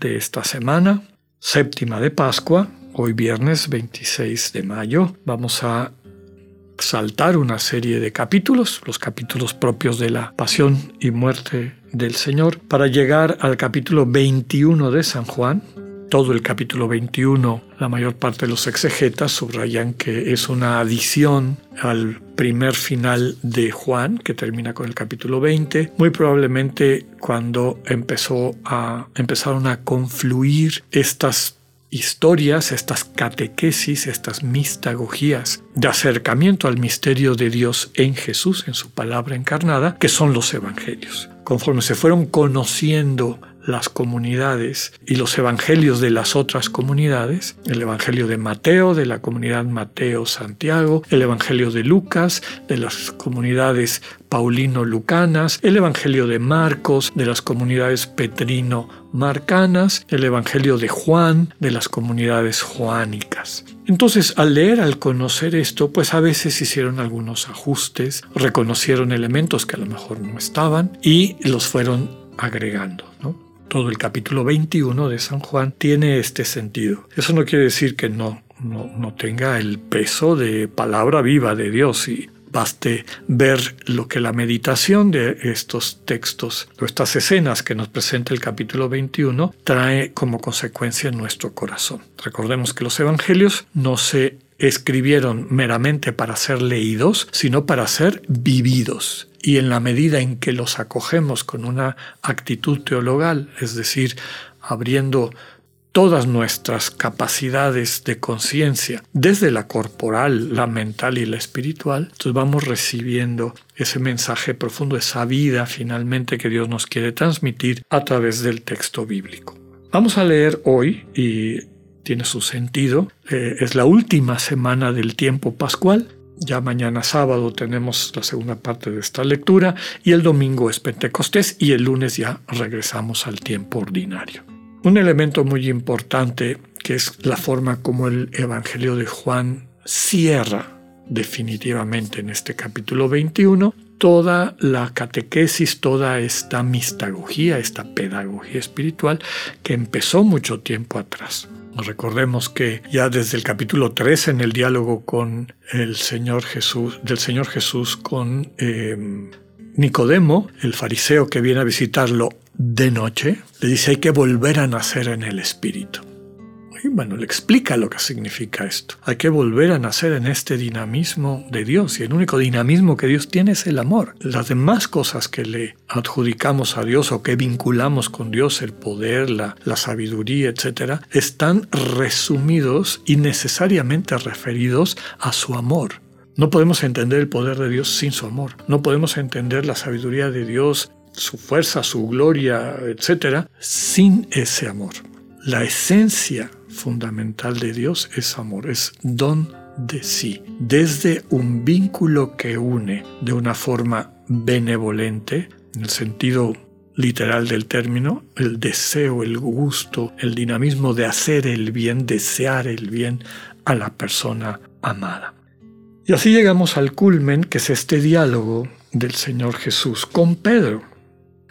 de esta semana, séptima de Pascua, hoy viernes 26 de mayo. Vamos a saltar una serie de capítulos, los capítulos propios de la pasión y muerte del Señor, para llegar al capítulo 21 de San Juan. Todo el capítulo 21, la mayor parte de los exegetas subrayan que es una adición al primer final de Juan, que termina con el capítulo 20, muy probablemente cuando empezó a, empezaron a confluir estas historias, estas catequesis, estas mistagogías de acercamiento al misterio de Dios en Jesús, en su palabra encarnada, que son los evangelios. Conforme se fueron conociendo las comunidades y los evangelios de las otras comunidades, el evangelio de Mateo, de la comunidad Mateo-Santiago, el evangelio de Lucas, de las comunidades paulino-lucanas, el evangelio de Marcos, de las comunidades petrino-marcanas, el evangelio de Juan, de las comunidades juánicas. Entonces, al leer, al conocer esto, pues a veces hicieron algunos ajustes, reconocieron elementos que a lo mejor no estaban y los fueron agregando. ¿no? Todo el capítulo 21 de San Juan tiene este sentido. Eso no quiere decir que no, no, tenga el peso de palabra viva de Dios y baste ver lo que la meditación de estos textos o estas escenas que nos presenta el capítulo 21 trae como consecuencia en nuestro corazón. Recordemos que los evangelios no se escribieron meramente para ser leídos, sino para ser vividos y en la medida en que los acogemos con una actitud teologal, es decir, abriendo todas nuestras capacidades de conciencia, desde la corporal, la mental y la espiritual, entonces vamos recibiendo ese mensaje profundo, esa vida finalmente que Dios nos quiere transmitir a través del texto bíblico. Vamos a leer hoy, y tiene su sentido, eh, es la última semana del tiempo pascual, ya mañana sábado tenemos la segunda parte de esta lectura y el domingo es Pentecostés y el lunes ya regresamos al tiempo ordinario. Un elemento muy importante que es la forma como el Evangelio de Juan cierra definitivamente en este capítulo 21 toda la catequesis, toda esta mistagogía, esta pedagogía espiritual que empezó mucho tiempo atrás. Recordemos que ya desde el capítulo 3 en el diálogo con el Señor Jesús, del Señor Jesús con em, Nicodemo, el fariseo que viene a visitarlo de noche, le dice hay que volver a nacer en el Espíritu bueno, le explica lo que significa esto. Hay que volver a nacer en este dinamismo de Dios y el único dinamismo que Dios tiene es el amor. Las demás cosas que le adjudicamos a Dios o que vinculamos con Dios, el poder, la, la sabiduría, etc., están resumidos y necesariamente referidos a su amor. No podemos entender el poder de Dios sin su amor. No podemos entender la sabiduría de Dios, su fuerza, su gloria, etc., sin ese amor. La esencia fundamental de Dios es amor, es don de sí, desde un vínculo que une de una forma benevolente, en el sentido literal del término, el deseo, el gusto, el dinamismo de hacer el bien, desear el bien a la persona amada. Y así llegamos al culmen, que es este diálogo del Señor Jesús con Pedro.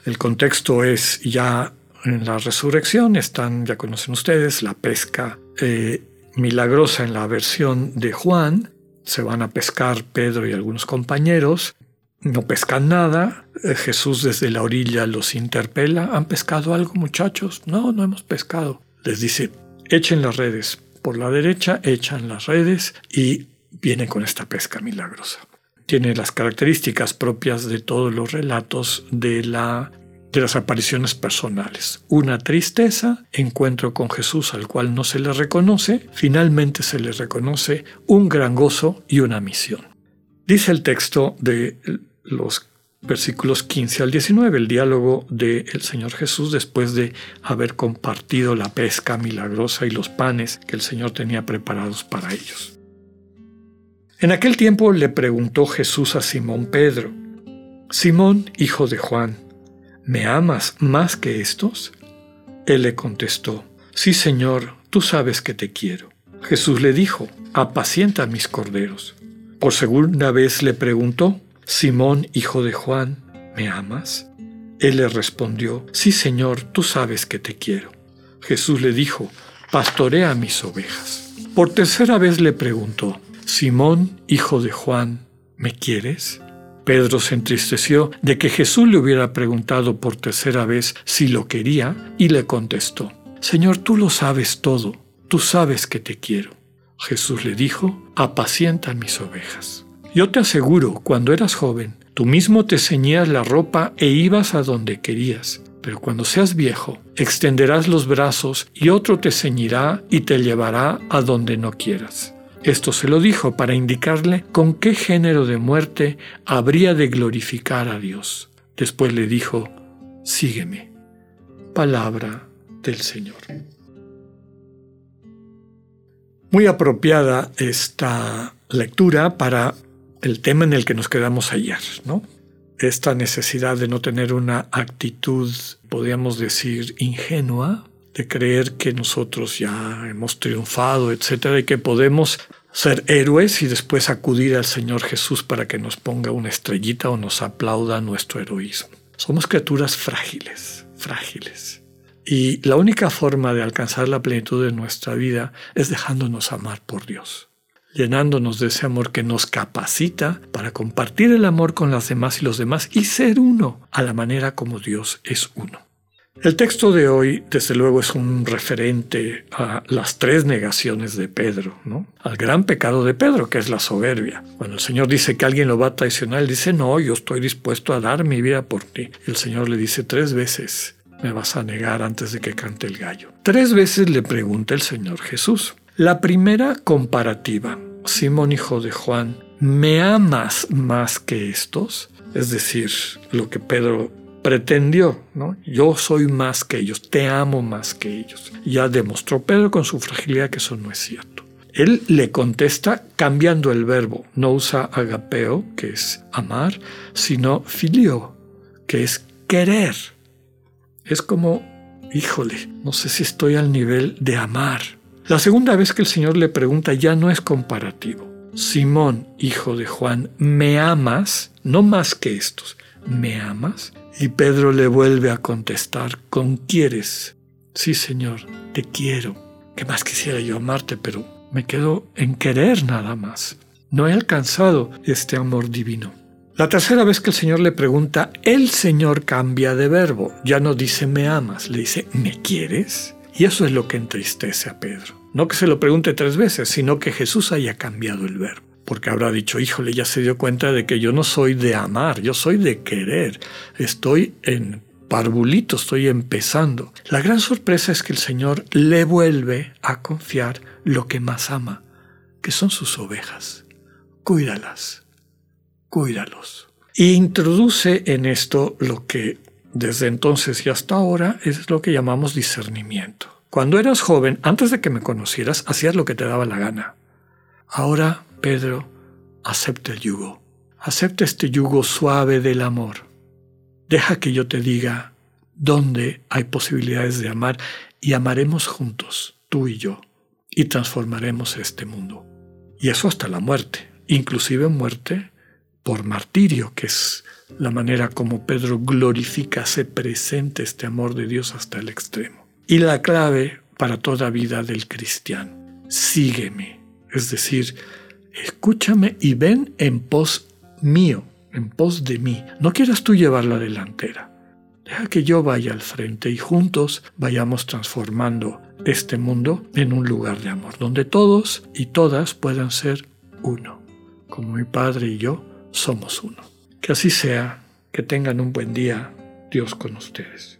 El contexto es ya en la resurrección están, ya conocen ustedes, la pesca eh, milagrosa en la versión de Juan. Se van a pescar Pedro y algunos compañeros. No pescan nada. Eh, Jesús desde la orilla los interpela. ¿Han pescado algo muchachos? No, no hemos pescado. Les dice, echen las redes. Por la derecha echan las redes y vienen con esta pesca milagrosa. Tiene las características propias de todos los relatos de la de las apariciones personales. Una tristeza, encuentro con Jesús al cual no se le reconoce, finalmente se le reconoce un gran gozo y una misión. Dice el texto de los versículos 15 al 19, el diálogo del Señor Jesús después de haber compartido la pesca milagrosa y los panes que el Señor tenía preparados para ellos. En aquel tiempo le preguntó Jesús a Simón Pedro, Simón, hijo de Juan, ¿me amas más que estos? Él le contestó, Sí, Señor, tú sabes que te quiero. Jesús le dijo, Apacienta mis corderos. Por segunda vez le preguntó, Simón, hijo de Juan, ¿me amas? Él le respondió, Sí, Señor, tú sabes que te quiero. Jesús le dijo, Pastorea mis ovejas. Por tercera vez le preguntó, Simón, hijo de Juan, ¿me quieres? Pedro se entristeció de que Jesús le hubiera preguntado por tercera vez si lo quería y le contestó, Señor, tú lo sabes todo, tú sabes que te quiero. Jesús le dijo, apacienta mis ovejas. Yo te aseguro, cuando eras joven, tú mismo te ceñías la ropa e ibas a donde querías, pero cuando seas viejo, extenderás los brazos y otro te ceñirá y te llevará a donde no quieras. Esto se lo dijo para indicarle con qué género de muerte habría de glorificar a Dios. Después le dijo, sígueme. Palabra del Señor. Muy apropiada esta lectura para el tema en el que nos quedamos ayer, ¿no? Esta necesidad de no tener una actitud, podríamos decir, ingenua, de creer que nosotros ya hemos triunfado, etcétera, y que podemos ser héroes y después acudir al Señor Jesús para que nos ponga una estrellita o nos aplauda nuestro heroísmo. Somos criaturas frágiles, frágiles. Y la única forma de alcanzar la plenitud de nuestra vida es dejándonos amar por Dios, llenándonos de ese amor que nos capacita para compartir el amor con las demás y los demás y ser uno a la manera como Dios es uno. El texto de hoy, desde luego, es un referente a las tres negaciones de Pedro, ¿no? Al gran pecado de Pedro, que es la soberbia. Cuando el Señor dice que alguien lo va a traicionar, él dice, no, yo estoy dispuesto a dar mi vida por ti. El Señor le dice tres veces, me vas a negar antes de que cante el gallo. Tres veces le pregunta el Señor Jesús. La primera comparativa, Simón hijo de Juan, ¿me amas más que estos? Es decir, lo que Pedro pretendió, ¿no? Yo soy más que ellos, te amo más que ellos. Ya demostró Pedro con su fragilidad que eso no es cierto. Él le contesta cambiando el verbo, no usa agapeo, que es amar, sino filio, que es querer. Es como, híjole, no sé si estoy al nivel de amar. La segunda vez que el Señor le pregunta ya no es comparativo. Simón, hijo de Juan, ¿me amas? No más que estos. ¿Me amas? Y Pedro le vuelve a contestar, ¿con quieres? Sí, Señor, te quiero. ¿Qué más quisiera yo amarte? Pero me quedo en querer nada más. No he alcanzado este amor divino. La tercera vez que el Señor le pregunta, el Señor cambia de verbo. Ya no dice me amas, le dice me quieres. Y eso es lo que entristece a Pedro. No que se lo pregunte tres veces, sino que Jesús haya cambiado el verbo porque habrá dicho, híjole, ya se dio cuenta de que yo no soy de amar, yo soy de querer, estoy en parvulito, estoy empezando. La gran sorpresa es que el Señor le vuelve a confiar lo que más ama, que son sus ovejas. Cuídalas, cuídalos. Y introduce en esto lo que desde entonces y hasta ahora es lo que llamamos discernimiento. Cuando eras joven, antes de que me conocieras, hacías lo que te daba la gana. Ahora Pedro, acepta el yugo. Acepta este yugo suave del amor. Deja que yo te diga dónde hay posibilidades de amar y amaremos juntos, tú y yo, y transformaremos este mundo. Y eso hasta la muerte, inclusive muerte por martirio, que es la manera como Pedro glorifica, hace presente este amor de Dios hasta el extremo. Y la clave para toda vida del cristiano, sígueme, es decir, escúchame y ven en pos mío, en pos de mí. No quieras tú llevar la delantera. Deja que yo vaya al frente y juntos vayamos transformando este mundo en un lugar de amor, donde todos y todas puedan ser uno, como mi Padre y yo somos uno. Que así sea, que tengan un buen día, Dios con ustedes.